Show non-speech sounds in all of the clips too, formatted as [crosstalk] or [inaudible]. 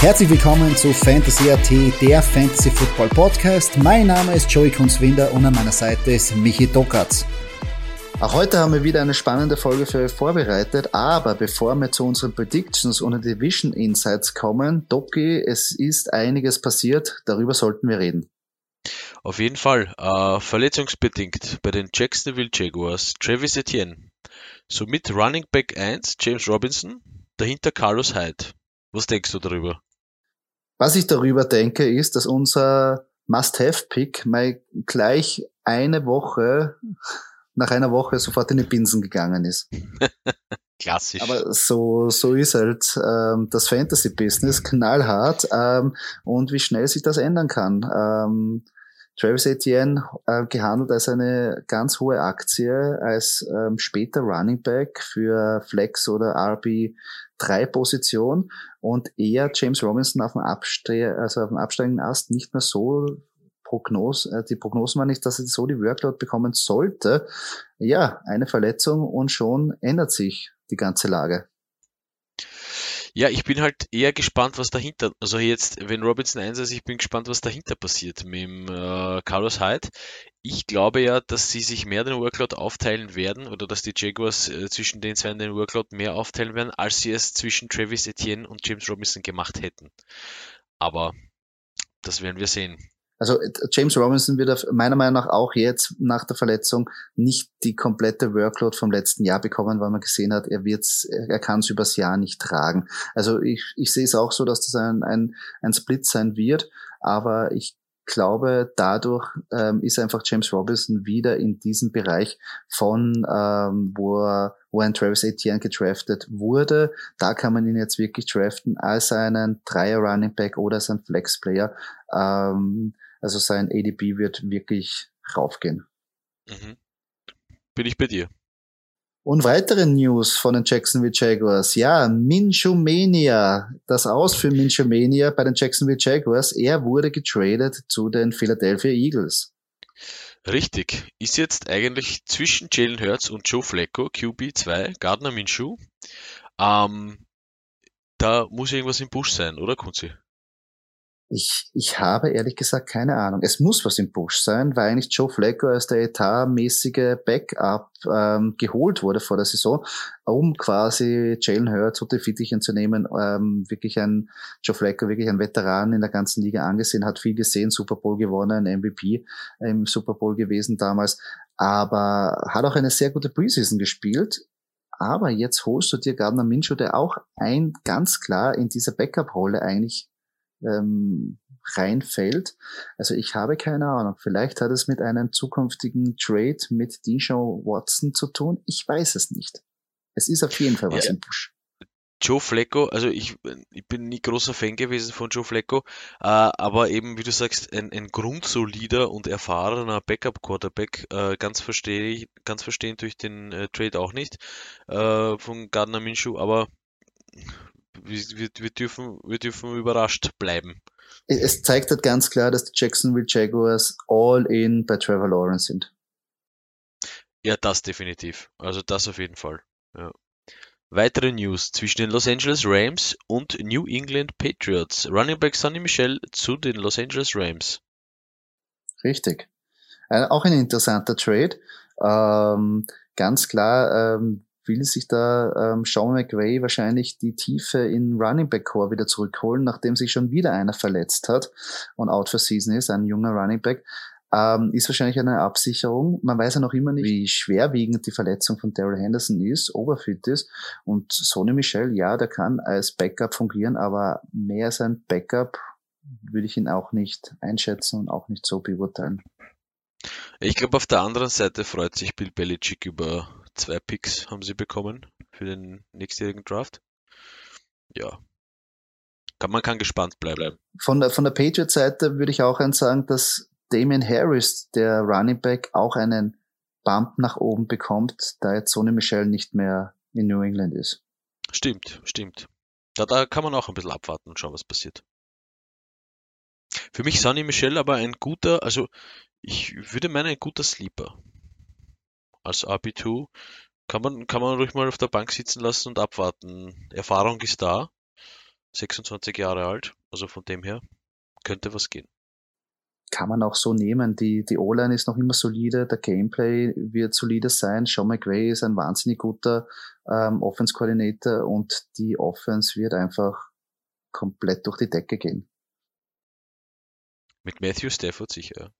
Herzlich willkommen zu Fantasy AT, der Fantasy Football Podcast. Mein Name ist Joey Kunzwinder und an meiner Seite ist Michi Dokatz. Auch heute haben wir wieder eine spannende Folge für euch vorbereitet, aber bevor wir zu unseren Predictions und Division Insights kommen, Doki, es ist einiges passiert, darüber sollten wir reden. Auf jeden Fall, äh, verletzungsbedingt bei den Jacksonville Jaguars Travis Etienne, somit Running Back 1 James Robinson, dahinter Carlos Hyde. Was denkst du darüber? Was ich darüber denke, ist, dass unser Must-Have-Pick mal gleich eine Woche, nach einer Woche sofort in die Binsen gegangen ist. [laughs] Klassisch. Aber so, so ist halt ähm, das Fantasy-Business, knallhart ähm, und wie schnell sich das ändern kann. Ähm, Travis Etienne äh, gehandelt als eine ganz hohe Aktie, als ähm, später Running Back für Flex oder RB 3 Position und eher James Robinson auf dem, Abste also auf dem absteigenden Ast nicht mehr so Prognos, äh, die Prognosen war nicht, dass er so die Workload bekommen sollte. Ja, eine Verletzung und schon ändert sich die ganze Lage. Ja, ich bin halt eher gespannt, was dahinter, also jetzt, wenn Robinson 1 ist, ich bin gespannt, was dahinter passiert mit dem äh, Carlos Hyde. Ich glaube ja, dass sie sich mehr den Workload aufteilen werden oder dass die Jaguars äh, zwischen den zwei den Workload mehr aufteilen werden, als sie es zwischen Travis Etienne und James Robinson gemacht hätten. Aber das werden wir sehen. Also äh, James Robinson wird meiner Meinung nach auch jetzt nach der Verletzung nicht die komplette Workload vom letzten Jahr bekommen, weil man gesehen hat, er wird's, er kann es übers Jahr nicht tragen. Also ich, ich sehe es auch so, dass das ein, ein, ein Split sein wird, aber ich glaube, dadurch ähm, ist einfach James Robinson wieder in diesem Bereich von, ähm, wo, er, wo ein Travis Etienne gedraftet wurde. Da kann man ihn jetzt wirklich draften als einen Dreier Running Back oder als ein Flex Player. Ähm, also sein ADP wird wirklich raufgehen. Mhm. Bin ich bei dir. Und weitere News von den Jacksonville Jaguars. Ja, Minshew Mania. Das Aus für Minshew Mania bei den Jacksonville Jaguars. Er wurde getradet zu den Philadelphia Eagles. Richtig. Ist jetzt eigentlich zwischen Jalen Hurts und Joe Flacco, QB2, Gardner Minshew. Ähm, da muss irgendwas im Busch sein, oder Kunzi? Ich, ich habe ehrlich gesagt keine Ahnung. Es muss was im Busch sein, weil eigentlich Joe Flacco als der etatmäßige Backup ähm, geholt wurde vor der Saison, um quasi Jalen Hurts unter Fittichen zu nehmen. Ähm, wirklich ein Joe Flacco, wirklich ein Veteran in der ganzen Liga angesehen, hat viel gesehen, Super Bowl gewonnen, MVP im Super Bowl gewesen damals, aber hat auch eine sehr gute Preseason gespielt. Aber jetzt holst du dir Gardner Minshew, der auch ein ganz klar in dieser Backup-Rolle eigentlich ähm, reinfällt. Also ich habe keine Ahnung. Vielleicht hat es mit einem zukünftigen Trade mit Dijon Watson zu tun. Ich weiß es nicht. Es ist auf jeden Fall was ja. im Busch. Joe Flacco, also ich, ich bin nie großer Fan gewesen von Joe Flacco, äh, aber eben, wie du sagst, ein, ein grundsolider und erfahrener Backup-Quarterback, äh, ganz verstehe ich, ganz verstehen durch den äh, Trade auch nicht äh, von Gardner Minshew, aber wir, wir, dürfen, wir dürfen überrascht bleiben. Es zeigt halt ganz klar, dass die Jacksonville Jaguars all in bei Trevor Lawrence sind. Ja, das definitiv. Also das auf jeden Fall. Ja. Weitere News zwischen den Los Angeles Rams und New England Patriots. Running Back Sonny Michel zu den Los Angeles Rams. Richtig. Äh, auch ein interessanter Trade. Ähm, ganz klar, ähm, will sich da ähm, Sean McVay wahrscheinlich die Tiefe in Running Back Core wieder zurückholen, nachdem sich schon wieder einer verletzt hat und out for season ist, ein junger Running Back. Ähm, ist wahrscheinlich eine Absicherung. Man weiß ja noch immer nicht, wie schwerwiegend die Verletzung von Daryl Henderson ist, oberfit ist. Und Sonny Michel, ja, der kann als Backup fungieren, aber mehr als ein Backup würde ich ihn auch nicht einschätzen und auch nicht so beurteilen. Ich glaube, auf der anderen Seite freut sich Bill Belichick über zwei Picks haben sie bekommen für den nächstjährigen Draft. ja, kann, man kann gespannt bleiben. Von der, von der Patriot-Seite würde ich auch sagen, dass Damien Harris, der Running Back, auch einen Bump nach oben bekommt, da jetzt Sonny Michel nicht mehr in New England ist. Stimmt, stimmt. Da, da kann man auch ein bisschen abwarten und schauen, was passiert. Für mich Sonny Michel aber ein guter, also ich würde meinen, ein guter Sleeper. Als RB2 kann man, kann man ruhig mal auf der Bank sitzen lassen und abwarten. Erfahrung ist da. 26 Jahre alt, also von dem her könnte was gehen. Kann man auch so nehmen. Die, die O-Line ist noch immer solide, der Gameplay wird solide sein. Sean McVay ist ein wahnsinnig guter ähm, Offense-Koordinator und die Offense wird einfach komplett durch die Decke gehen. Mit Matthew Stafford sicher.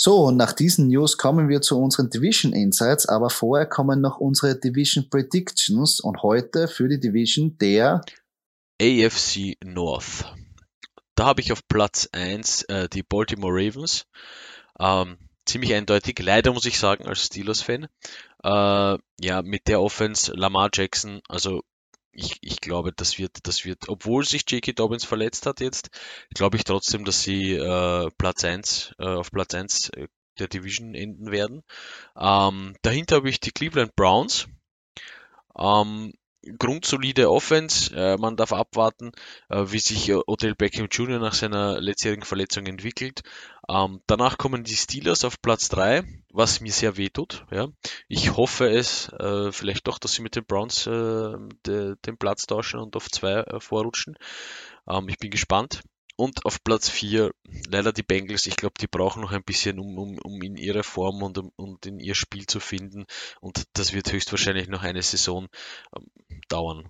So, und nach diesen News kommen wir zu unseren Division Insights, aber vorher kommen noch unsere Division Predictions und heute für die Division der AFC North. Da habe ich auf Platz 1 äh, die Baltimore Ravens. Ähm, ziemlich eindeutig, leider muss ich sagen, als Steelers-Fan. Äh, ja, mit der Offense Lamar Jackson, also ich, ich glaube, das wird, das wird, obwohl sich J.K. Dobbins verletzt hat jetzt, glaube ich trotzdem, dass sie äh, Platz 1, äh, auf Platz 1 äh, der Division enden werden. Ähm, dahinter habe ich die Cleveland Browns. Ähm, grundsolide Offense. Äh, man darf abwarten, äh, wie sich äh, Odell Beckham Jr. nach seiner letztjährigen Verletzung entwickelt. Ähm, danach kommen die Steelers auf Platz 3, was mir sehr weh tut. Ja. Ich hoffe es äh, vielleicht doch, dass sie mit den Browns äh, de, den Platz tauschen und auf 2 äh, vorrutschen. Ähm, ich bin gespannt. Und auf Platz 4 leider die Bengals. Ich glaube, die brauchen noch ein bisschen, um, um, um in ihre Form und, um, und in ihr Spiel zu finden. Und das wird höchstwahrscheinlich noch eine Saison ähm, dauern.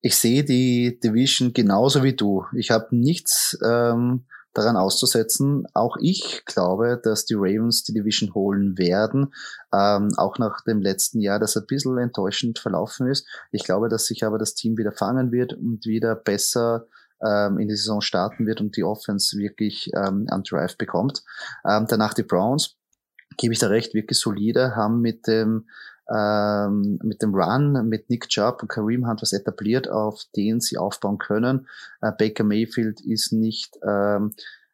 Ich sehe die Division genauso wie du. Ich habe nichts ähm, daran auszusetzen. Auch ich glaube, dass die Ravens die Division holen werden, ähm, auch nach dem letzten Jahr, das ein bisschen enttäuschend verlaufen ist. Ich glaube, dass sich aber das Team wieder fangen wird und wieder besser ähm, in die Saison starten wird und die Offense wirklich ähm, an Drive bekommt. Ähm, danach die Browns, gebe ich da recht, wirklich solide, haben mit dem ähm, mit dem Run, mit Nick Chubb und Kareem Hunt was etabliert, auf den sie aufbauen können. Äh, Baker Mayfield ist nicht ähm,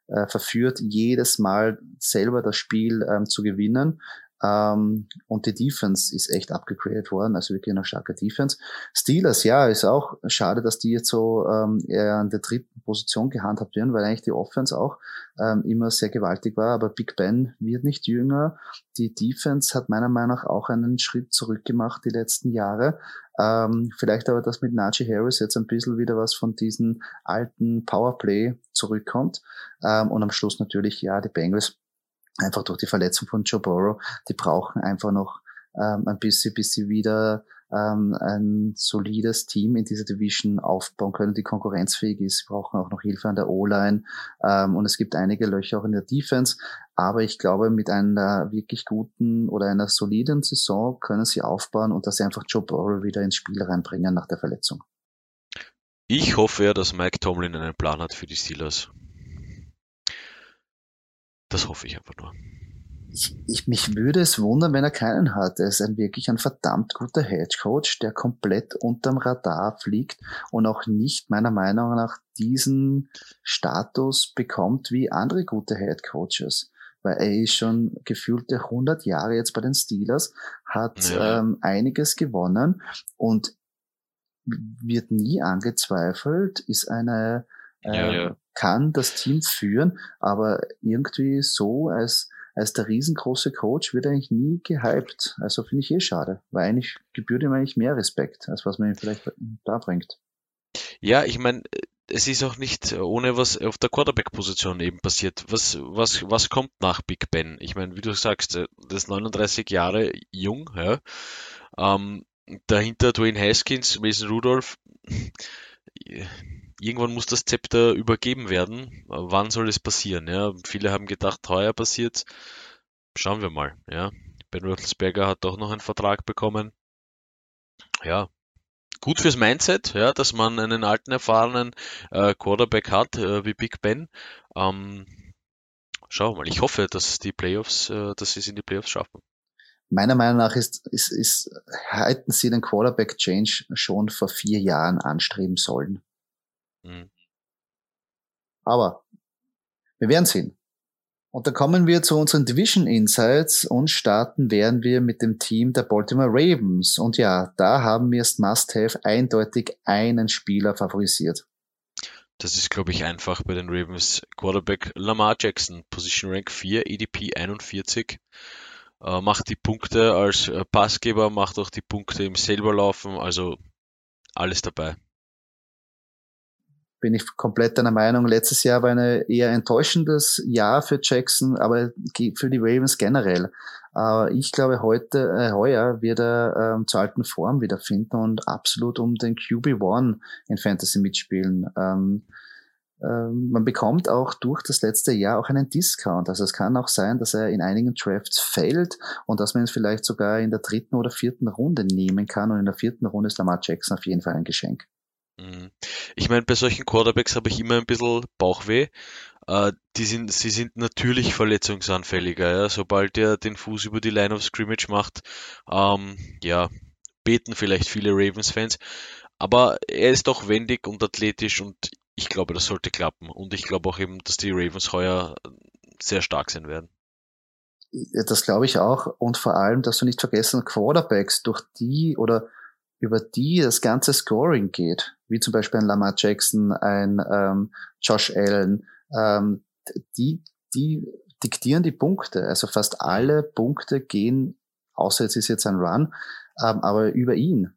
äh, verführt, jedes Mal selber das Spiel ähm, zu gewinnen. Ähm, und die Defense ist echt abgegradet worden, also wirklich eine starke Defense. Steelers, ja, ist auch schade, dass die jetzt so ähm, eher an der dritten Position gehandhabt werden, weil eigentlich die Offense auch ähm, immer sehr gewaltig war, aber Big Ben wird nicht jünger. Die Defense hat meiner Meinung nach auch einen Schritt zurück gemacht die letzten Jahre. Ähm, vielleicht aber, dass mit Najee Harris jetzt ein bisschen wieder was von diesen alten Powerplay zurückkommt. Ähm, und am Schluss natürlich, ja, die Bengals einfach durch die Verletzung von Joe Burrow, die brauchen einfach noch ähm, ein bisschen, bis sie wieder ähm, ein solides Team in dieser Division aufbauen können, die konkurrenzfähig ist. Sie brauchen auch noch Hilfe an der O-Line ähm, und es gibt einige Löcher auch in der Defense. Aber ich glaube, mit einer wirklich guten oder einer soliden Saison können sie aufbauen und dass sie einfach Joe Burrow wieder ins Spiel reinbringen nach der Verletzung. Ich hoffe ja, dass Mike Tomlin einen Plan hat für die Steelers. Das hoffe ich einfach nur. Ich, ich, mich würde es wundern, wenn er keinen hat. Er ist ein wirklich ein verdammt guter Hedge Coach, der komplett unterm Radar fliegt und auch nicht meiner Meinung nach diesen Status bekommt wie andere gute Head Coaches. Weil er ist schon gefühlte 100 Jahre jetzt bei den Steelers, hat ja. ähm, einiges gewonnen und wird nie angezweifelt, ist eine äh, ja, kann das Team führen, aber irgendwie so als als der riesengroße Coach wird eigentlich nie gehypt. Also finde ich eh schade, weil eigentlich gebührt ihm eigentlich mehr Respekt, als was man ihm vielleicht da bringt. Ja, ich meine, es ist auch nicht ohne was auf der Quarterback-Position eben passiert. Was, was, was kommt nach Big Ben? Ich meine, wie du sagst, das ist 39 Jahre jung, ja. Ähm, dahinter Dwayne Haskins, Mason Rudolph irgendwann muss das Zepter übergeben werden. Wann soll es passieren? Ja, viele haben gedacht, heuer passiert. Schauen wir mal. Ja, Ben Roethlisberger hat doch noch einen Vertrag bekommen. Ja, gut fürs Mindset, ja, dass man einen alten erfahrenen äh, Quarterback hat äh, wie Big Ben. Ähm, schauen wir mal. Ich hoffe, dass die Playoffs, äh, dass sie es in die Playoffs schaffen. meiner Meinung nach ist, ist, ist, hätten sie den Quarterback Change schon vor vier Jahren anstreben sollen. Mhm. Aber wir werden sehen. Und da kommen wir zu unseren Division Insights und starten werden wir mit dem Team der Baltimore Ravens. Und ja, da haben wir es Must-Have eindeutig einen Spieler favorisiert. Das ist, glaube ich, einfach bei den Ravens. Quarterback Lamar Jackson, Position Rank 4, EDP 41. Äh, macht die Punkte als äh, Passgeber, macht auch die Punkte im selber laufen, also alles dabei bin ich komplett deiner Meinung. Letztes Jahr war ein eher enttäuschendes Jahr für Jackson, aber für die Ravens generell. Aber ich glaube, heute, äh, heuer wird er ähm, zur alten Form wiederfinden und absolut um den QB1 in Fantasy mitspielen. Ähm, ähm, man bekommt auch durch das letzte Jahr auch einen Discount. Also es kann auch sein, dass er in einigen Drafts fällt und dass man ihn vielleicht sogar in der dritten oder vierten Runde nehmen kann. Und in der vierten Runde ist Lamar Jackson auf jeden Fall ein Geschenk. Mhm. Ich meine, bei solchen Quarterbacks habe ich immer ein bisschen Bauchweh. Äh, die sind, sie sind natürlich verletzungsanfälliger. Ja? Sobald er den Fuß über die Line of Scrimmage macht, ähm, ja, beten vielleicht viele Ravens-Fans. Aber er ist doch wendig und athletisch und ich glaube, das sollte klappen. Und ich glaube auch eben, dass die Ravens heuer sehr stark sein werden. Das glaube ich auch. Und vor allem, dass du nicht vergessen, Quarterbacks, durch die oder über die das ganze Scoring geht, wie zum Beispiel ein Lamar Jackson, ein ähm, Josh Allen, ähm, die, die diktieren die Punkte. Also fast alle Punkte gehen, außer jetzt ist jetzt ein Run, ähm, aber über ihn.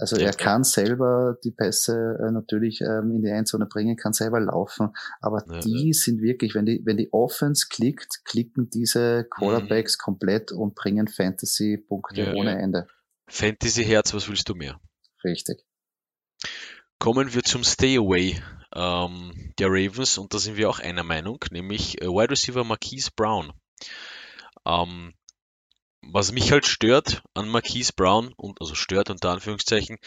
Also ja, er kann selber die Pässe äh, natürlich ähm, in die Endzone bringen, kann selber laufen, aber ja, die ja. sind wirklich, wenn die, wenn die Offense klickt, klicken diese Quarterbacks mhm. komplett und bringen Fantasy-Punkte ohne Ende. Fantasy-Herz, was willst du mehr? Richtig. Kommen wir zum Stay Away ähm, der Ravens und da sind wir auch einer Meinung, nämlich äh, Wide Receiver Marquise Brown. Ähm, was mich halt stört an Marquise Brown und also stört unter Anführungszeichen,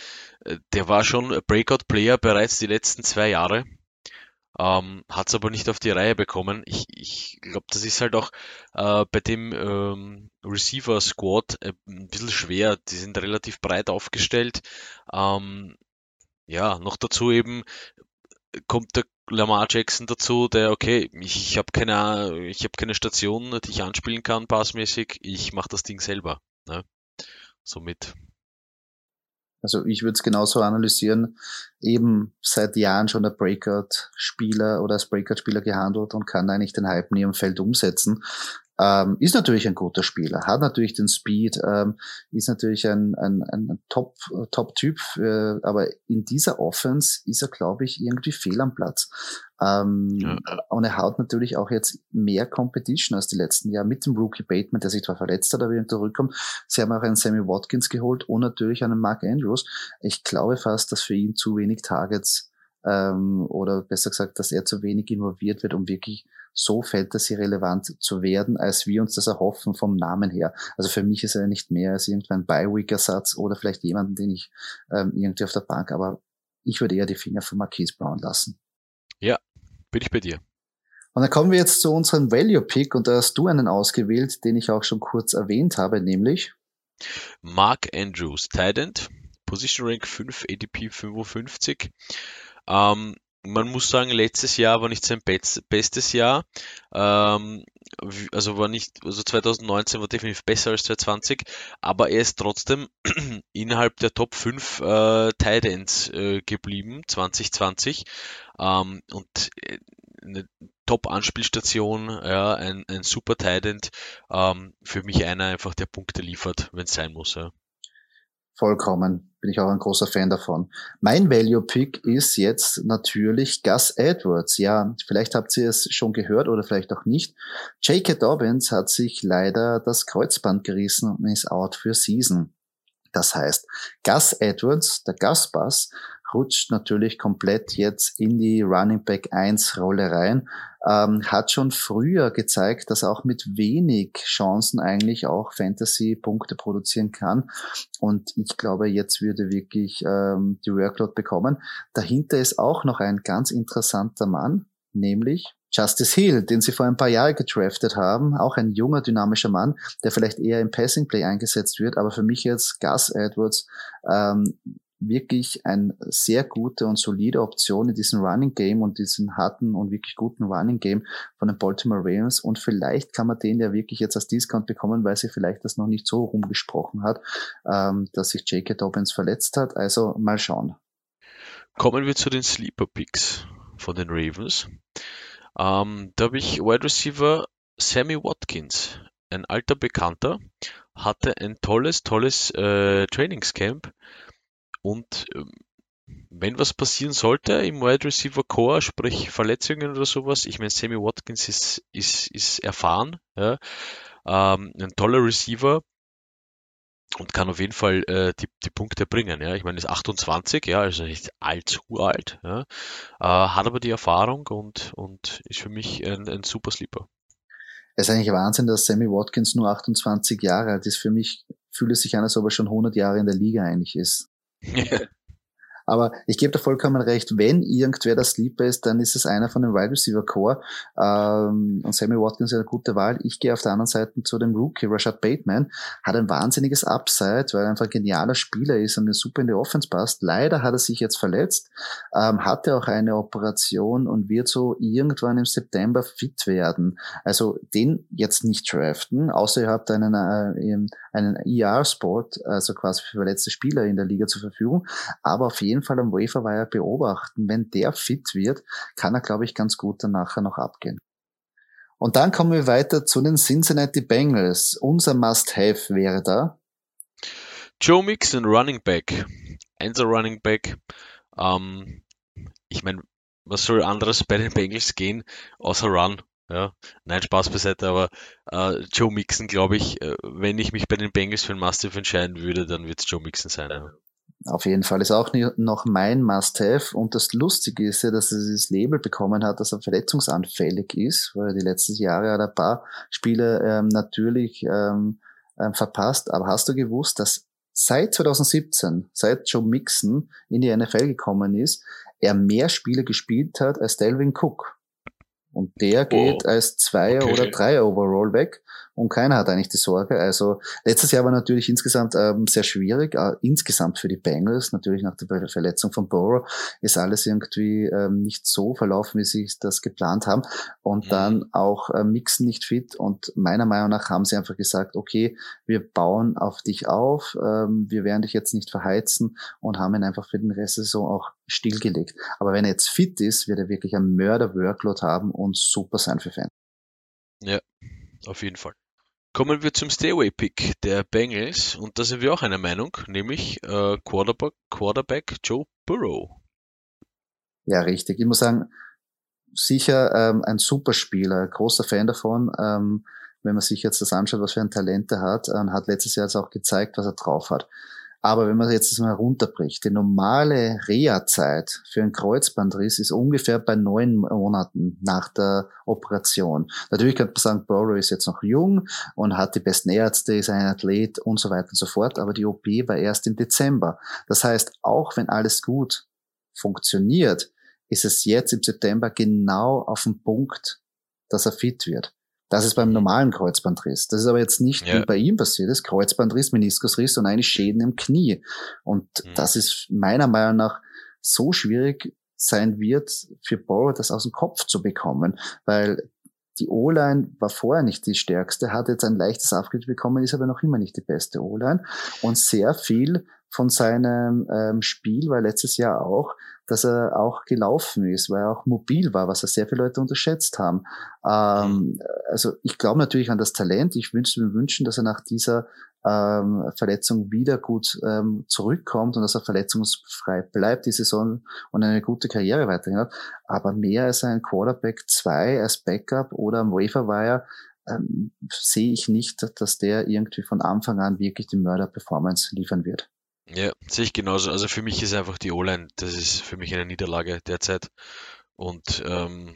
äh, der war schon Breakout Player bereits die letzten zwei Jahre ähm, hat es aber nicht auf die Reihe bekommen. Ich, ich glaube, das ist halt auch äh, bei dem ähm, Receiver-Squad äh, ein bisschen schwer. Die sind relativ breit aufgestellt. Ähm, ja, noch dazu eben kommt der Lamar Jackson dazu, der, okay, ich, ich habe keine, ich hab keine Station, die ich anspielen kann, passmäßig. Ich mache das Ding selber. Ne? Somit also ich würde es genauso analysieren, eben seit Jahren schon der Breakout-Spieler oder als Breakout-Spieler gehandelt und kann eigentlich den Hype nie im Feld umsetzen. Ähm, ist natürlich ein guter Spieler, hat natürlich den Speed, ähm, ist natürlich ein, ein, ein Top, Top-Typ, äh, aber in dieser Offense ist er, glaube ich, irgendwie fehl am Platz. Ähm, ja. Und er hat natürlich auch jetzt mehr Competition als die letzten Jahre mit dem Rookie Bateman, der sich zwar verletzt hat, aber wieder zurückkommt. Sie haben auch einen Sammy Watkins geholt und natürlich einen Mark Andrews. Ich glaube fast, dass für ihn zu wenig Targets ähm, oder besser gesagt, dass er zu wenig involviert wird, um wirklich so Fantasy-relevant zu werden, als wir uns das erhoffen vom Namen her. Also für mich ist er nicht mehr als irgendein Bi-Week-Ersatz oder vielleicht jemanden, den ich ähm, irgendwie auf der Bank, aber ich würde eher die Finger von Marquise Brown lassen. Ja, bin ich bei dir. Und dann kommen wir jetzt zu unserem Value-Pick und da hast du einen ausgewählt, den ich auch schon kurz erwähnt habe, nämlich Mark Andrews, Tident, Position Rank 5, ADP 55. Ähm, man muss sagen, letztes Jahr war nicht sein bestes Jahr. Ähm, also war nicht, also 2019 war definitiv besser als 2020, aber er ist trotzdem [clears throat] innerhalb der Top 5 äh, Titans äh, geblieben, 2020. Ähm, und äh, eine Top-Anspielstation, ja, ein, ein super Titan, ähm, für mich einer einfach, der Punkte liefert, wenn es sein muss. Ja. Vollkommen. Bin ich auch ein großer Fan davon. Mein Value Pick ist jetzt natürlich Gus Edwards. Ja, vielleicht habt ihr es schon gehört oder vielleicht auch nicht. J.K. Dobbins hat sich leider das Kreuzband gerissen und ist out für Season. Das heißt, Gus Edwards, der Gus Bass, rutscht natürlich komplett jetzt in die Running Back 1 Rolle rein, ähm, hat schon früher gezeigt, dass er auch mit wenig Chancen eigentlich auch Fantasy-Punkte produzieren kann. Und ich glaube, jetzt würde wirklich ähm, die Workload bekommen. Dahinter ist auch noch ein ganz interessanter Mann, nämlich Justice Hill, den sie vor ein paar Jahren gedraftet haben, auch ein junger, dynamischer Mann, der vielleicht eher im Passing Play eingesetzt wird, aber für mich jetzt Gus Edwards ähm, wirklich eine sehr gute und solide Option in diesem Running Game und diesen harten und wirklich guten Running Game von den Baltimore Ravens. Und vielleicht kann man den ja wirklich jetzt als Discount bekommen, weil sie vielleicht das noch nicht so rumgesprochen hat, ähm, dass sich J.K. Dobbins verletzt hat. Also mal schauen. Kommen wir zu den Sleeper Picks von den Ravens. Ähm, da habe ich Wide Receiver Sammy Watkins, ein alter Bekannter, hatte ein tolles, tolles äh, Trainingscamp und ähm, wenn was passieren sollte im Wide Receiver Core, sprich Verletzungen oder sowas, ich meine, Sammy Watkins ist, ist, ist erfahren, ja, ähm, ein toller Receiver und kann auf jeden Fall äh, die, die Punkte bringen. Ja. Ich meine, ist 28, ja, also nicht allzu alt, ja, äh, hat aber die Erfahrung und, und ist für mich ein, ein super Sleeper. Es ist eigentlich Wahnsinn, dass Sammy Watkins nur 28 Jahre alt ist. Für mich fühlt es sich an, als ob er schon 100 Jahre in der Liga eigentlich ist. [laughs] Aber ich gebe da vollkommen recht, wenn irgendwer der Sleeper ist, dann ist es einer von den Wide Receiver Core. Ähm, und Sammy Watkins ist eine gute Wahl. Ich gehe auf der anderen Seite zu dem Rookie, Rashad Bateman. Hat ein wahnsinniges Upside, weil er einfach ein genialer Spieler ist und super in die Offense passt. Leider hat er sich jetzt verletzt, ähm, hatte auch eine Operation und wird so irgendwann im September fit werden. Also den jetzt nicht draften, außer ihr habt einen, äh, einen ER-Sport, also quasi für verletzte Spieler in der Liga zur Verfügung. Aber auf jeden Fall am Waferwire beobachten. Wenn der fit wird, kann er, glaube ich, ganz gut dann nachher noch abgehen. Und dann kommen wir weiter zu den Cincinnati Bengals. Unser Must-Have wäre da. Joe Mixon, Running Back. Einser Running Back. Ähm, ich meine, was soll anderes bei den Bengals gehen, außer Run? Ja, nein, Spaß beiseite, aber äh, Joe Mixon, glaube ich, äh, wenn ich mich bei den Bengals für ein Mastiff entscheiden würde, dann wird es Joe Mixon sein. Ja. Auf jeden Fall ist auch noch mein Must-Have. Und das Lustige ist ja, dass er dieses Label bekommen hat, dass er verletzungsanfällig ist, weil er die letzten Jahre hat ein paar Spiele ähm, natürlich ähm, ähm, verpasst. Aber hast du gewusst, dass seit 2017, seit Joe Mixon in die NFL gekommen ist, er mehr Spiele gespielt hat als Delvin Cook? Und der geht oh, als Zweier okay. oder Dreier Overall weg und keiner hat eigentlich die Sorge. Also letztes Jahr war natürlich insgesamt ähm, sehr schwierig, äh, insgesamt für die Bengals, natürlich nach der Verletzung von Burrow ist alles irgendwie ähm, nicht so verlaufen, wie sie das geplant haben und mhm. dann auch äh, Mixen nicht fit und meiner Meinung nach haben sie einfach gesagt, okay, wir bauen auf dich auf, ähm, wir werden dich jetzt nicht verheizen und haben ihn einfach für den Rest der Saison auch stillgelegt. Aber wenn er jetzt fit ist, wird er wirklich ein Mörder-Workload haben und super sein für Fans. Ja, auf jeden Fall. Kommen wir zum Stairway-Pick der Bengals und da sind wir auch einer Meinung, nämlich äh, Quarterback, Quarterback Joe Burrow. Ja, richtig. Ich muss sagen, sicher ähm, ein super Spieler, großer Fan davon. Ähm, wenn man sich jetzt das anschaut, was für ein Talent er hat, ähm, hat letztes Jahr jetzt auch gezeigt, was er drauf hat. Aber wenn man jetzt das mal runterbricht, die normale Reha-Zeit für einen Kreuzbandriss ist ungefähr bei neun Monaten nach der Operation. Natürlich könnte man sagen, Burrow ist jetzt noch jung und hat die besten Ärzte, ist ein Athlet und so weiter und so fort, aber die OP war erst im Dezember. Das heißt, auch wenn alles gut funktioniert, ist es jetzt im September genau auf den Punkt, dass er fit wird. Das ist beim normalen Kreuzbandriss. Das ist aber jetzt nicht ja. wie bei ihm passiert ist. Kreuzbandriss, Meniskusriss und eine Schäden im Knie. Und mhm. das ist meiner Meinung nach so schwierig sein wird für Borrow, das aus dem Kopf zu bekommen, weil die O-Line war vorher nicht die stärkste, hat jetzt ein leichtes Upgrade bekommen, ist aber noch immer nicht die beste O-Line. Und sehr viel von seinem ähm, Spiel war letztes Jahr auch, dass er auch gelaufen ist, weil er auch mobil war, was er sehr viele Leute unterschätzt haben. Ähm, also ich glaube natürlich an das Talent. Ich wünsche mir wünschen, dass er nach dieser ähm, Verletzung wieder gut ähm, zurückkommt und dass er verletzungsfrei bleibt die Saison und eine gute Karriere weiterhin hat. Aber mehr als ein Quarterback 2 als Backup oder am Waferwire ähm, sehe ich nicht, dass der irgendwie von Anfang an wirklich die Mörder-Performance liefern wird. Ja, sehe ich genauso. Also für mich ist einfach die O-Line, das ist für mich eine Niederlage derzeit. Und ähm,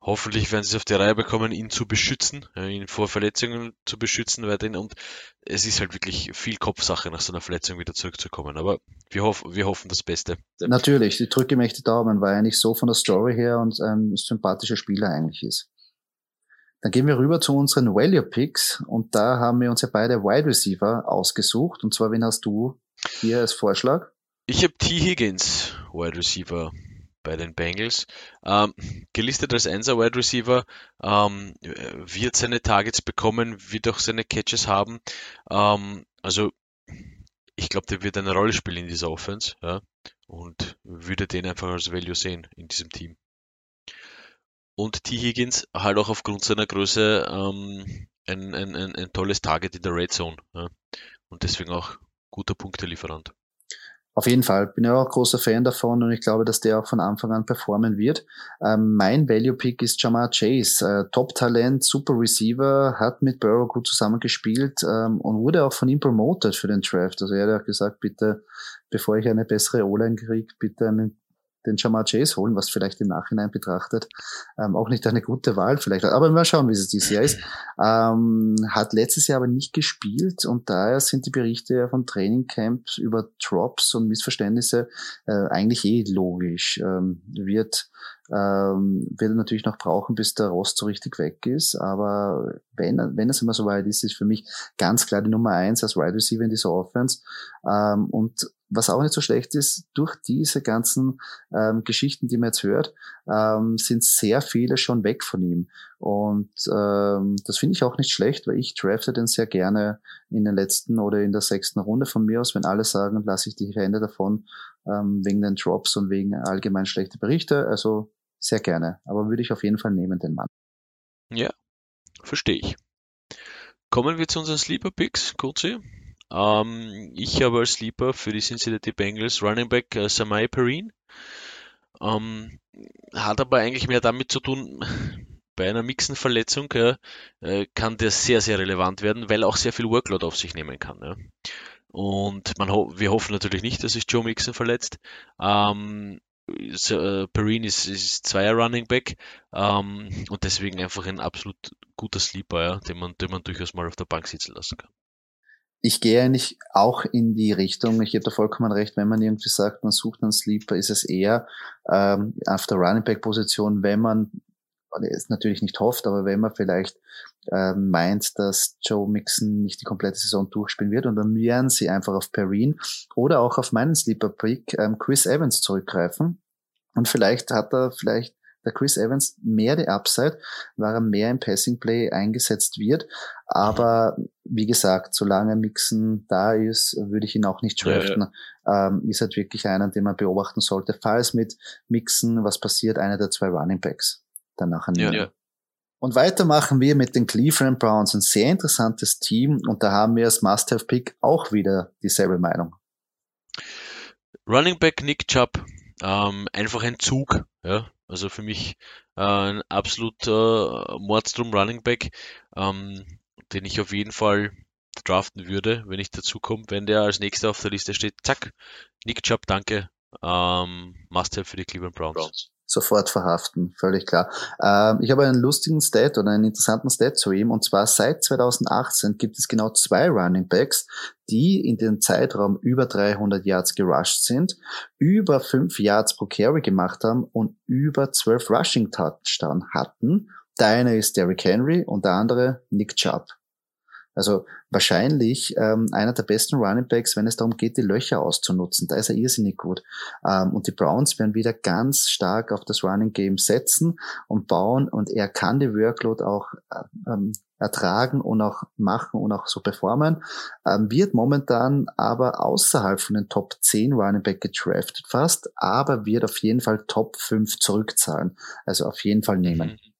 hoffentlich werden sie es auf die Reihe bekommen, ihn zu beschützen, ihn vor Verletzungen zu beschützen weiterhin. Und es ist halt wirklich viel Kopfsache, nach so einer Verletzung wieder zurückzukommen. Aber wir, hoff, wir hoffen das Beste. Natürlich, ich drücke ihm echt die Daumen, weil er eigentlich so von der Story her und ein sympathischer Spieler eigentlich ist. Dann gehen wir rüber zu unseren Value Picks und da haben wir uns ja beide Wide Receiver ausgesucht. Und zwar, wen hast du hier als Vorschlag? Ich habe T. Higgins, Wide Receiver bei den Bengals. Ähm, gelistet als Einser Wide Receiver, ähm, wird seine Targets bekommen, wird auch seine Catches haben. Ähm, also ich glaube, der wird eine Rolle spielen in dieser Offense ja, und würde den einfach als Value sehen in diesem Team. Und T. Higgins halt auch aufgrund seiner Größe ähm, ein, ein, ein, ein tolles Target in der Red Zone ja, und deswegen auch guter Punktelieferant. Auf jeden Fall, bin ja auch großer Fan davon und ich glaube, dass der auch von Anfang an performen wird. Ähm, mein Value-Pick ist Jamar Chase, äh, Top-Talent, super Receiver, hat mit Burrow gut zusammengespielt ähm, und wurde auch von ihm promoted für den Draft. Also er hat auch gesagt, bitte, bevor ich eine bessere O-Line kriege, bitte einen den Jamar Chase holen, was vielleicht im Nachhinein betrachtet ähm, auch nicht eine gute Wahl vielleicht. Aber mal schauen, wie es dieses Jahr ist. Ähm, hat letztes Jahr aber nicht gespielt und daher sind die Berichte vom Trainingcamp über Drops und Missverständnisse äh, eigentlich eh logisch. Ähm, wird ähm, wird natürlich noch brauchen, bis der Rost so richtig weg ist. Aber wenn, wenn es immer so weit ist, ist für mich ganz klar die Nummer eins als Wide Receiver in dieser Offense. Ähm, und was auch nicht so schlecht ist, durch diese ganzen ähm, Geschichten, die man jetzt hört, ähm, sind sehr viele schon weg von ihm. Und ähm, das finde ich auch nicht schlecht, weil ich drafte den sehr gerne in den letzten oder in der sechsten Runde von mir aus. Wenn alle sagen, lasse ich die Hände davon ähm, wegen den Drops und wegen allgemein schlechter Berichte. Also sehr gerne. Aber würde ich auf jeden Fall nehmen, den Mann. Ja, verstehe ich. Kommen wir zu unseren Sleeper Picks, kurz ähm, ich habe als Sleeper für die Cincinnati Bengals Running Back äh, Samai Perrine. Ähm, hat aber eigentlich mehr damit zu tun, bei einer Mixenverletzung äh, kann der sehr, sehr relevant werden, weil er auch sehr viel Workload auf sich nehmen kann. Ja. Und man ho wir hoffen natürlich nicht, dass sich Joe Mixon verletzt. Ähm, äh, Perrine ist, ist zweier Running Back ähm, und deswegen einfach ein absolut guter Sleeper, ja, den, man, den man durchaus mal auf der Bank sitzen lassen kann ich gehe eigentlich auch in die Richtung, ich gebe da vollkommen recht, wenn man irgendwie sagt, man sucht einen Sleeper, ist es eher ähm, auf der Running Back Position, wenn man es natürlich nicht hofft, aber wenn man vielleicht ähm, meint, dass Joe Mixon nicht die komplette Saison durchspielen wird und dann werden sie einfach auf Perrine oder auch auf meinen Sleeper Pick ähm, Chris Evans zurückgreifen. Und vielleicht hat er vielleicht der Chris Evans mehr die Upside, weil er mehr im Passing Play eingesetzt wird. Aber wie gesagt, solange Mixen da ist, würde ich ihn auch nicht draften. Ja, ja. Ähm, ist halt wirklich einer, den man beobachten sollte. Falls mit Mixen was passiert, einer der zwei Running Backs danach ja, ja. Und weiter machen wir mit den Cleveland Browns. Ein sehr interessantes Team. Und da haben wir als Must-Have-Pick auch wieder dieselbe Meinung. Running Back Nick Chubb. Ähm, einfach ein Zug. Ja, also für mich äh, ein absoluter Mordstrom Running Back, ähm, den ich auf jeden Fall draften würde, wenn ich dazu komme. Wenn der als nächster auf der Liste steht, zack, Nick Chubb, danke. Ähm, Must-have für die Cleveland Browns. Browns sofort verhaften, völlig klar. Ähm, ich habe einen lustigen Stat oder einen interessanten Stat zu ihm und zwar seit 2018 gibt es genau zwei Running Backs, die in den Zeitraum über 300 Yards gerusht sind, über 5 Yards pro Carry gemacht haben und über 12 Rushing Touchdown hatten. Der eine ist Derrick Henry und der andere Nick Chubb. Also wahrscheinlich ähm, einer der besten Running Backs, wenn es darum geht, die Löcher auszunutzen. Da ist er irrsinnig gut. Ähm, und die Browns werden wieder ganz stark auf das Running Game setzen und bauen und er kann die Workload auch äh, ähm, ertragen und auch machen und auch so performen, ähm, wird momentan aber außerhalb von den Top 10 Running Back gedraftet fast, aber wird auf jeden Fall Top 5 zurückzahlen. Also auf jeden Fall nehmen. Mhm.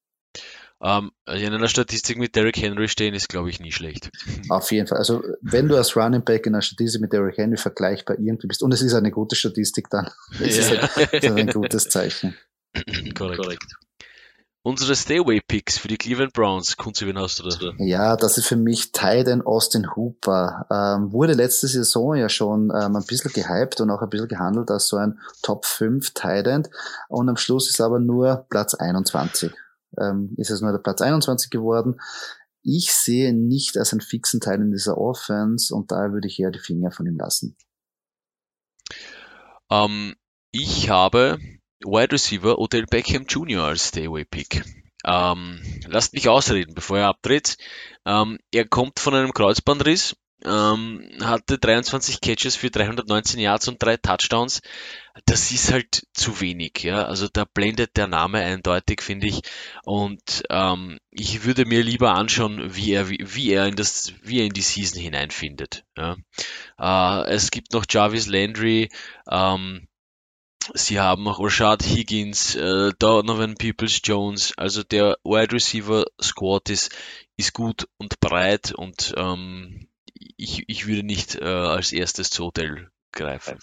Ähm, also in einer Statistik mit Derrick Henry stehen ist, glaube ich, nie schlecht. Auf jeden Fall. Also wenn du als Running Back in einer Statistik mit Derrick Henry vergleichbar irgendwie bist, und es ist eine gute Statistik, dann [laughs] ist es halt, ein gutes Zeichen. Korrekt. Korrekt. Unsere Stay-Away-Picks für die Cleveland Browns, Kunzi, wen hast du da? Ja, das ist für mich Tyden Austin Hooper. Ähm, wurde letzte Saison ja schon ähm, ein bisschen gehypt und auch ein bisschen gehandelt als so ein Top 5 Titan. Und am Schluss ist aber nur Platz 21. ähm, ist es nur der Platz 21 geworden. Ich sehe nicht als einen fixen Teil in dieser Offense und da würde ich eher die Finger von ihm lassen. Ähm, ich habe Wide Receiver Odell Beckham Jr. als Stay-Away Pick. Ähm, lasst mich ausreden, bevor er abtritt. Ähm, er kommt von einem Kreuzbandriss, ähm, hatte 23 Catches für 319 Yards und drei Touchdowns. Das ist halt zu wenig, ja. Also da blendet der Name eindeutig, finde ich. Und ähm, ich würde mir lieber anschauen, wie er, wie, wie, er in das, wie er in die Season hineinfindet. Ja. Äh, es gibt noch Jarvis Landry. Ähm, Sie haben auch Rashad Higgins, äh, Donovan Peoples Jones, also der Wide Receiver Squad ist, ist gut und breit und ähm, ich, ich würde nicht äh, als erstes zu Hotel greifen.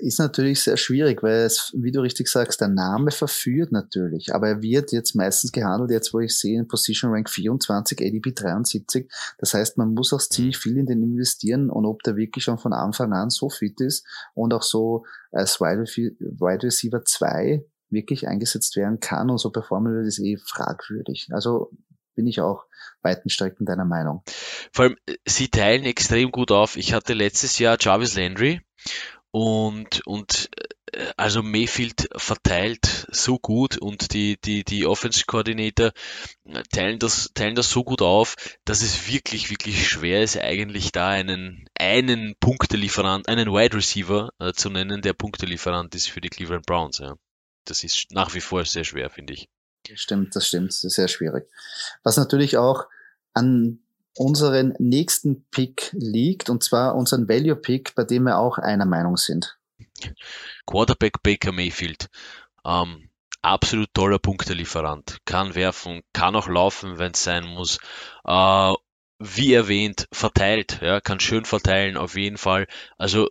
Ist natürlich sehr schwierig, weil es, wie du richtig sagst, der Name verführt natürlich, aber er wird jetzt meistens gehandelt, jetzt wo ich sehe, in Position Rank 24, ADP 73. Das heißt, man muss auch ziemlich viel in den investieren und ob der wirklich schon von Anfang an so fit ist und auch so als Wide Receiver 2 wirklich eingesetzt werden kann und so performen wird, ist eh fragwürdig. Also bin ich auch weiten Strecken deiner Meinung. Vor allem, sie teilen extrem gut auf. Ich hatte letztes Jahr Jarvis Landry und, und äh, also Mayfield verteilt so gut und die, die, die Offense Coordinator teilen das, teilen das so gut auf, dass es wirklich, wirklich schwer ist, eigentlich da einen, einen Punktelieferant, einen Wide Receiver äh, zu nennen, der Punktelieferant ist für die Cleveland Browns. Ja. Das ist nach wie vor sehr schwer, finde ich. Das stimmt, das stimmt. Das ist sehr schwierig. Was natürlich auch an unseren nächsten Pick liegt, und zwar unseren Value Pick, bei dem wir auch einer Meinung sind. Quarterback Baker Mayfield. Ähm, absolut toller Punktelieferant. Kann werfen, kann auch laufen, wenn es sein muss. Äh, wie erwähnt, verteilt, ja, kann schön verteilen, auf jeden Fall. Also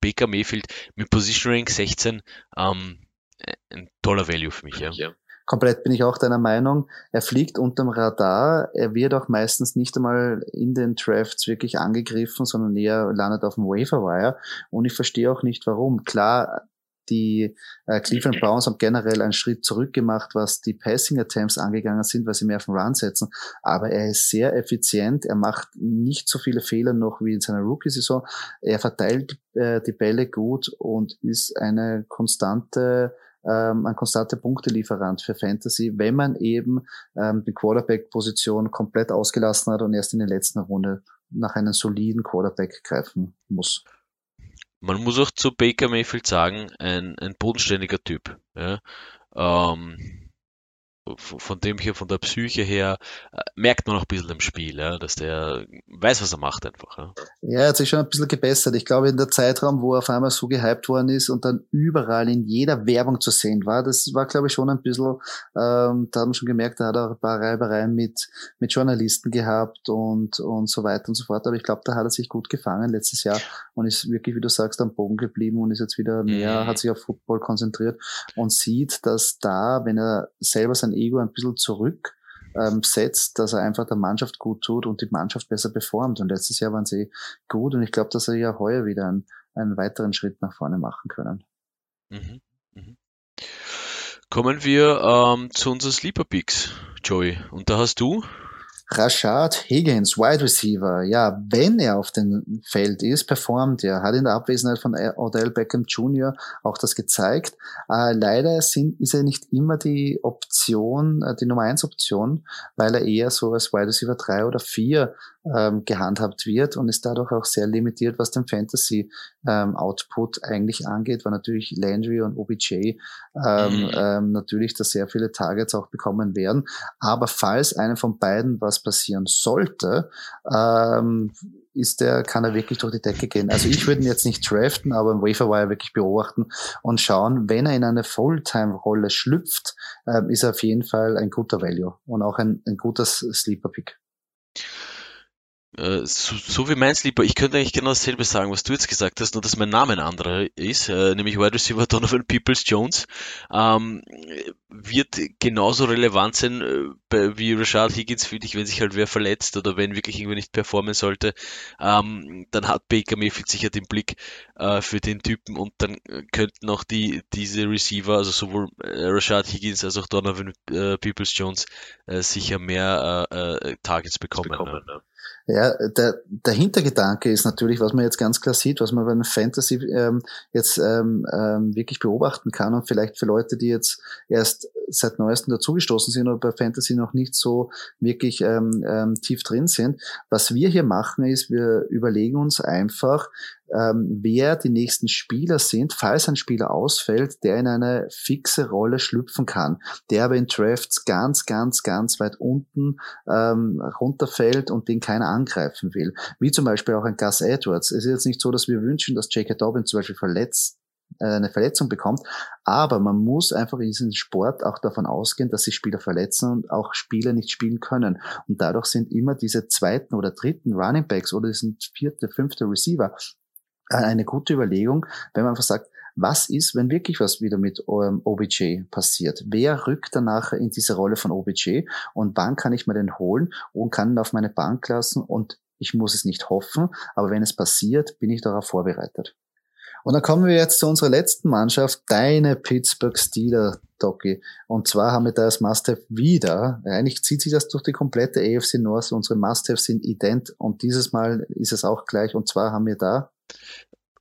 Baker Mayfield mit Position Rank 16, ähm, ein toller Value für mich, ja. ja komplett bin ich auch deiner Meinung. Er fliegt unterm Radar. Er wird auch meistens nicht einmal in den Drafts wirklich angegriffen, sondern eher landet auf dem Waferwire. Und ich verstehe auch nicht, warum. Klar, die äh, Cleveland Browns haben generell einen Schritt zurück gemacht, was die Passing Attempts angegangen sind, weil sie mehr auf den Run setzen. Aber er ist sehr effizient. Er macht nicht so viele Fehler noch wie in seiner Rookie-Saison. Er verteilt äh, die Bälle gut und ist eine konstante ähm, ein konstanter Punktelieferant für Fantasy, wenn man eben ähm, die Quarterback-Position komplett ausgelassen hat und erst in der letzten Runde nach einem soliden Quarterback greifen muss. Man muss auch zu Baker Mayfield sagen, ein, ein bodenständiger Typ. Ja? Ähm, von dem hier, von der Psyche her, äh, merkt man auch ein bisschen im Spiel, ja, dass der weiß, was er macht einfach. Ja. ja, er hat sich schon ein bisschen gebessert. Ich glaube, in der Zeitraum, wo er auf einmal so gehypt worden ist und dann überall in jeder Werbung zu sehen war, das war, glaube ich, schon ein bisschen, ähm, da hat man schon gemerkt, da hat er ein paar Reibereien mit, mit Journalisten gehabt und, und so weiter und so fort. Aber ich glaube, da hat er sich gut gefangen letztes Jahr und ist wirklich, wie du sagst, am Bogen geblieben und ist jetzt wieder mehr, mhm. hat sich auf Football konzentriert und sieht, dass da, wenn er selber sein Ego ein bisschen zurück ähm, setzt, dass er einfach der Mannschaft gut tut und die Mannschaft besser performt. Und letztes Jahr waren sie gut und ich glaube, dass er ja heuer wieder einen, einen weiteren Schritt nach vorne machen können. Mhm. Mhm. Kommen wir ähm, zu unseren Sleeper Picks, Joey. Und da hast du Rashad Higgins, Wide Receiver, ja, wenn er auf dem Feld ist, performt er, hat in der Abwesenheit von Odell Beckham Jr. auch das gezeigt. Äh, leider sind, ist er nicht immer die Option, äh, die Nummer 1 Option, weil er eher so als Wide Receiver 3 oder 4 ähm, gehandhabt wird und ist dadurch auch sehr limitiert, was den Fantasy ähm, Output eigentlich angeht, weil natürlich Landry und OBJ ähm, mhm. ähm, natürlich da sehr viele Targets auch bekommen werden. Aber falls einem von beiden was passieren sollte, ähm, ist der, kann er wirklich durch die Decke gehen. Also ich würde ihn jetzt nicht draften, aber im Waferwire wirklich beobachten und schauen, wenn er in eine Fulltime-Rolle schlüpft, ähm, ist er auf jeden Fall ein guter Value und auch ein, ein guter Sleeper-Pick. Äh, so, so wie mein Sleeper, ich könnte eigentlich genau dasselbe sagen, was du jetzt gesagt hast, nur dass mein Name ein anderer ist, äh, nämlich Wide Receiver Donovan Peoples Jones, ähm, wird genauso relevant sein äh, wie Rashad Higgins für dich, wenn sich halt wer verletzt oder wenn wirklich irgendwie nicht performen sollte, ähm, dann hat Baker Mayfield sicher den Blick äh, für den Typen und dann könnten auch die diese Receiver, also sowohl äh, Rashad Higgins als auch Donovan äh, Peoples Jones äh, sicher mehr äh, Targets bekommen. bekommen ne? Ja, der, der Hintergedanke ist natürlich, was man jetzt ganz klar sieht, was man bei Fantasy ähm, jetzt ähm, ähm, wirklich beobachten kann und vielleicht für Leute, die jetzt erst seit neuestem dazugestoßen sind oder bei Fantasy noch nicht so wirklich ähm, ähm, tief drin sind. Was wir hier machen, ist, wir überlegen uns einfach, ähm, wer die nächsten Spieler sind, falls ein Spieler ausfällt, der in eine fixe Rolle schlüpfen kann, der aber in Drafts ganz, ganz, ganz weit unten ähm, runterfällt und den keiner angreifen will. Wie zum Beispiel auch ein Gus Edwards. Es ist jetzt nicht so, dass wir wünschen, dass J.K. Dobbins zum Beispiel verletzt äh, eine Verletzung bekommt. Aber man muss einfach in diesem Sport auch davon ausgehen, dass sich Spieler verletzen und auch Spieler nicht spielen können. Und dadurch sind immer diese zweiten oder dritten Running Backs oder diesen vierte, fünfte Receiver eine gute Überlegung, wenn man einfach sagt, was ist, wenn wirklich was wieder mit ähm, OBJ passiert? Wer rückt danach in diese Rolle von OBJ und wann kann ich mir den holen und kann ihn auf meine Bank lassen und ich muss es nicht hoffen, aber wenn es passiert, bin ich darauf vorbereitet. Und dann kommen wir jetzt zu unserer letzten Mannschaft, deine Pittsburgh Steelers, Doki. Und zwar haben wir da das Must-Have wieder. Eigentlich zieht sich das durch die komplette AFC North. Unsere Must-Haves sind ident und dieses Mal ist es auch gleich. Und zwar haben wir da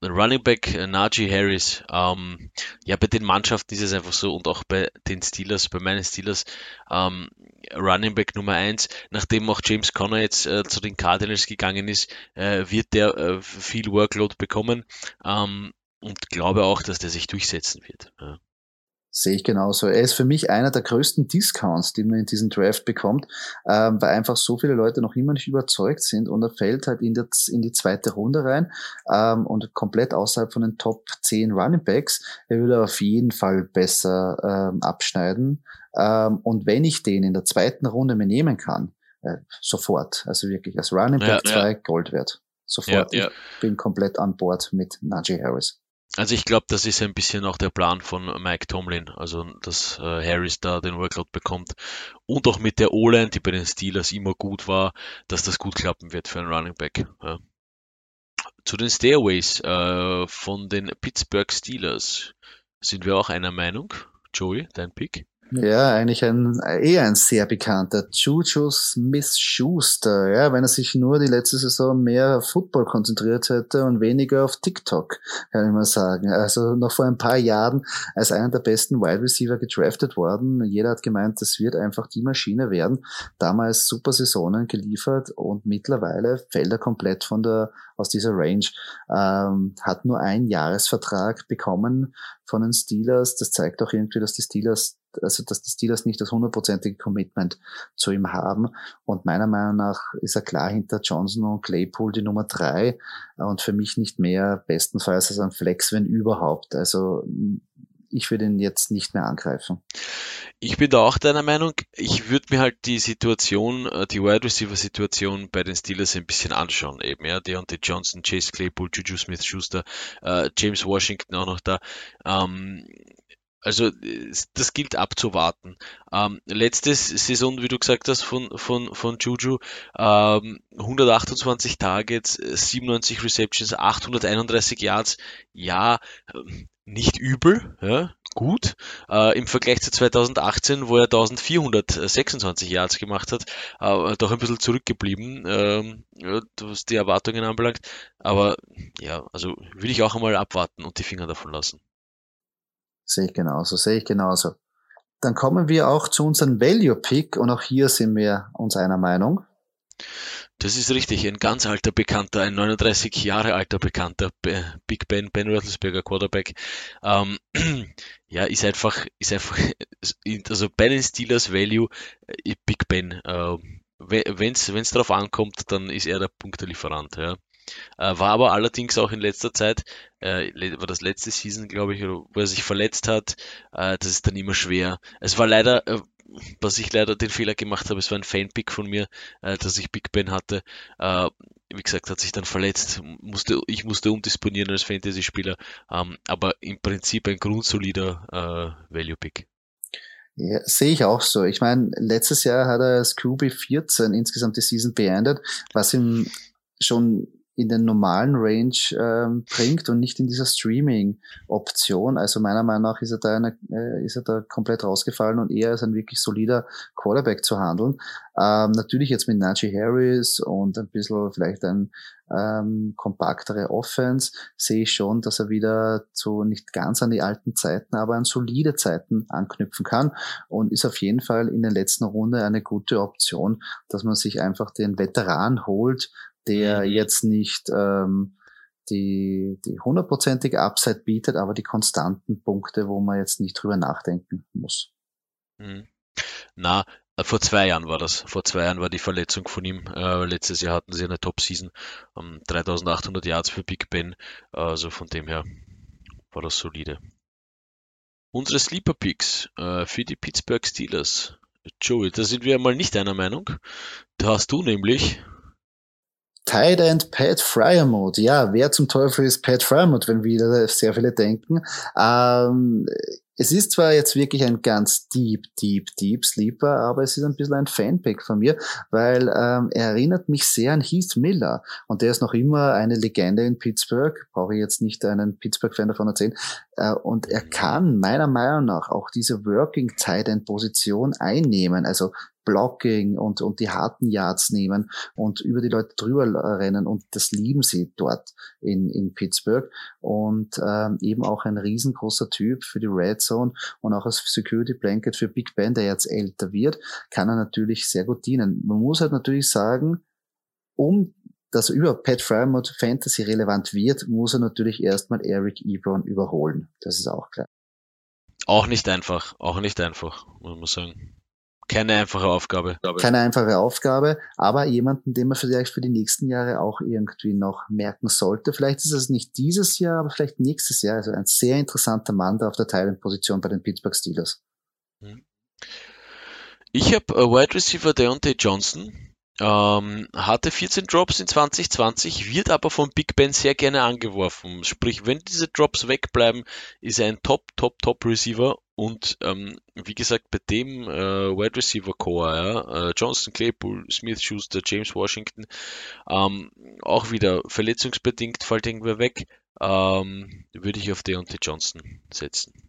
Running Back äh, Najee Harris, ähm, ja, bei den Mannschaften ist es einfach so und auch bei den Steelers, bei meinen Steelers, ähm, Running Back Nummer eins, nachdem auch James Conner jetzt äh, zu den Cardinals gegangen ist, äh, wird der äh, viel Workload bekommen ähm, und glaube auch, dass der sich durchsetzen wird. Ja. Sehe ich genauso. Er ist für mich einer der größten Discounts, die man in diesem Draft bekommt, ähm, weil einfach so viele Leute noch immer nicht überzeugt sind und er fällt halt in, das, in die zweite Runde rein ähm, und komplett außerhalb von den Top 10 Running Backs. Er würde auf jeden Fall besser ähm, abschneiden. Ähm, und wenn ich den in der zweiten Runde mir nehmen kann, äh, sofort, also wirklich als Running Back 2 ja, ja. Gold wert. Sofort. Ja, ich bin komplett an Bord mit Najee Harris. Also ich glaube, das ist ein bisschen auch der Plan von Mike Tomlin, also dass äh, Harris da den Workload bekommt und auch mit der O-Line, die bei den Steelers immer gut war, dass das gut klappen wird für einen Running Back. Ja. Zu den Stairways äh, von den Pittsburgh Steelers sind wir auch einer Meinung. Joey, dein Pick? Ja, eigentlich ein eher ein sehr bekannter Juju Smith-Schuster. Ja, wenn er sich nur die letzte Saison mehr auf Football konzentriert hätte und weniger auf TikTok, kann ich mal sagen. Also noch vor ein paar Jahren als einer der besten Wide Receiver gedraftet worden. Jeder hat gemeint, das wird einfach die Maschine werden. Damals super Saisonen geliefert und mittlerweile fällt er komplett von der aus dieser Range. Ähm, hat nur einen Jahresvertrag bekommen von den Steelers. Das zeigt auch irgendwie, dass die Steelers also dass die Steelers nicht das hundertprozentige Commitment zu ihm haben. Und meiner Meinung nach ist er klar hinter Johnson und Claypool die Nummer drei und für mich nicht mehr bestenfalls als ein Flex, wenn überhaupt. Also ich würde ihn jetzt nicht mehr angreifen. Ich bin da auch deiner Meinung. Ich würde mir halt die Situation, äh, die Wide Receiver Situation bei den Steelers ein bisschen anschauen eben, ja. Deontay Johnson, Chase Claypool, Juju Smith-Schuster, äh, James Washington auch noch da. Ähm, also das gilt abzuwarten. Ähm, letzte Saison, wie du gesagt hast, von, von, von Juju, ähm, 128 Targets, 97 Receptions, 831 Yards. Ja, ähm, nicht übel, ja, gut. Äh, Im Vergleich zu 2018, wo er 1426 Yards gemacht hat, äh, doch ein bisschen zurückgeblieben, ähm, was die Erwartungen anbelangt. Aber ja, also will ich auch einmal abwarten und die Finger davon lassen. Sehe ich genauso, sehe ich genauso. Dann kommen wir auch zu unserem Value Pick und auch hier sind wir uns einer Meinung. Das ist richtig, ein ganz alter Bekannter, ein 39 Jahre alter Bekannter, Big Ben, Ben Roethlisberger Quarterback. Ähm, [clears throat] ja, ist einfach, ist einfach, [laughs] also bei den Steelers Value, äh, Big Ben. Äh, wenn es darauf ankommt, dann ist er der Punktelieferant. Ja. Äh, war aber allerdings auch in letzter Zeit, äh, war das letzte Season, glaube ich, wo er sich verletzt hat, äh, das ist dann immer schwer. Es war leider, äh, was ich leider den Fehler gemacht habe, es war ein Fanpick von mir, äh, dass ich Big Ben hatte. Äh, wie gesagt, hat sich dann verletzt, musste, ich musste umdisponieren als Fantasy-Spieler, ähm, aber im Prinzip ein grundsolider äh, Value-Pick. Ja, sehe ich auch so. Ich meine, letztes Jahr hat er als QB 14 insgesamt die Season beendet, was ihm schon in den normalen Range ähm, bringt und nicht in dieser Streaming-Option. Also meiner Meinung nach ist er da eine, äh, ist er da komplett rausgefallen und eher als ein wirklich solider Quarterback zu handeln. Ähm, natürlich jetzt mit Najee Harris und ein bisschen vielleicht ein ähm, kompaktere Offense sehe ich schon, dass er wieder zu nicht ganz an die alten Zeiten, aber an solide Zeiten anknüpfen kann und ist auf jeden Fall in der letzten Runde eine gute Option, dass man sich einfach den Veteran holt, der mhm. jetzt nicht ähm, die, die hundertprozentige Upside bietet, aber die konstanten Punkte, wo man jetzt nicht drüber nachdenken muss. Mhm. Na, äh, vor zwei Jahren war das. Vor zwei Jahren war die Verletzung von ihm. Äh, letztes Jahr hatten sie eine Top-Season. Ähm, 3800 Yards für Big Ben. Also von dem her war das solide. Unsere Sleeper Picks äh, für die Pittsburgh Steelers. Joey, da sind wir mal nicht einer Meinung. Da hast du nämlich Tight End Pat Fryermuth. Ja, wer zum Teufel ist Pat Fryermuth, wenn wieder sehr viele denken. Ähm, es ist zwar jetzt wirklich ein ganz deep, deep, deep Sleeper, aber es ist ein bisschen ein Fanpick von mir, weil ähm, er erinnert mich sehr an Heath Miller und der ist noch immer eine Legende in Pittsburgh. Brauche ich jetzt nicht einen Pittsburgh-Fan davon erzählen. Äh, und er kann meiner Meinung nach auch diese Working Tight End Position einnehmen. Also Blocking und, und die harten Yards nehmen und über die Leute drüber rennen und das lieben sie dort in, in Pittsburgh und ähm, eben auch ein riesengroßer Typ für die Red Zone und auch als Security Blanket für Big Ben, der jetzt älter wird, kann er natürlich sehr gut dienen. Man muss halt natürlich sagen, um dass er über Pat Frymouth Fantasy relevant wird, muss er natürlich erstmal Eric Ebron überholen. Das ist auch klar. Auch nicht einfach, auch nicht einfach, muss man sagen. Keine einfache Aufgabe. Keine einfache Aufgabe, aber jemanden, den man vielleicht für die nächsten Jahre auch irgendwie noch merken sollte. Vielleicht ist es nicht dieses Jahr, aber vielleicht nächstes Jahr. Also ein sehr interessanter Mann da auf der Teilenposition bei den Pittsburgh Steelers. Hm. Ich habe äh, Wide Receiver Deontay Johnson ähm, hatte 14 Drops in 2020, wird aber von Big Ben sehr gerne angeworfen. Sprich, wenn diese Drops wegbleiben, ist er ein Top, Top, Top Receiver. Und ähm, wie gesagt, bei dem äh, Wide Receiver Core, ja, äh, Johnson, Claypool, Smith, Schuster, James Washington, ähm, auch wieder verletzungsbedingt, fällt irgendwer weg, ähm, würde ich auf Deontay Johnson setzen.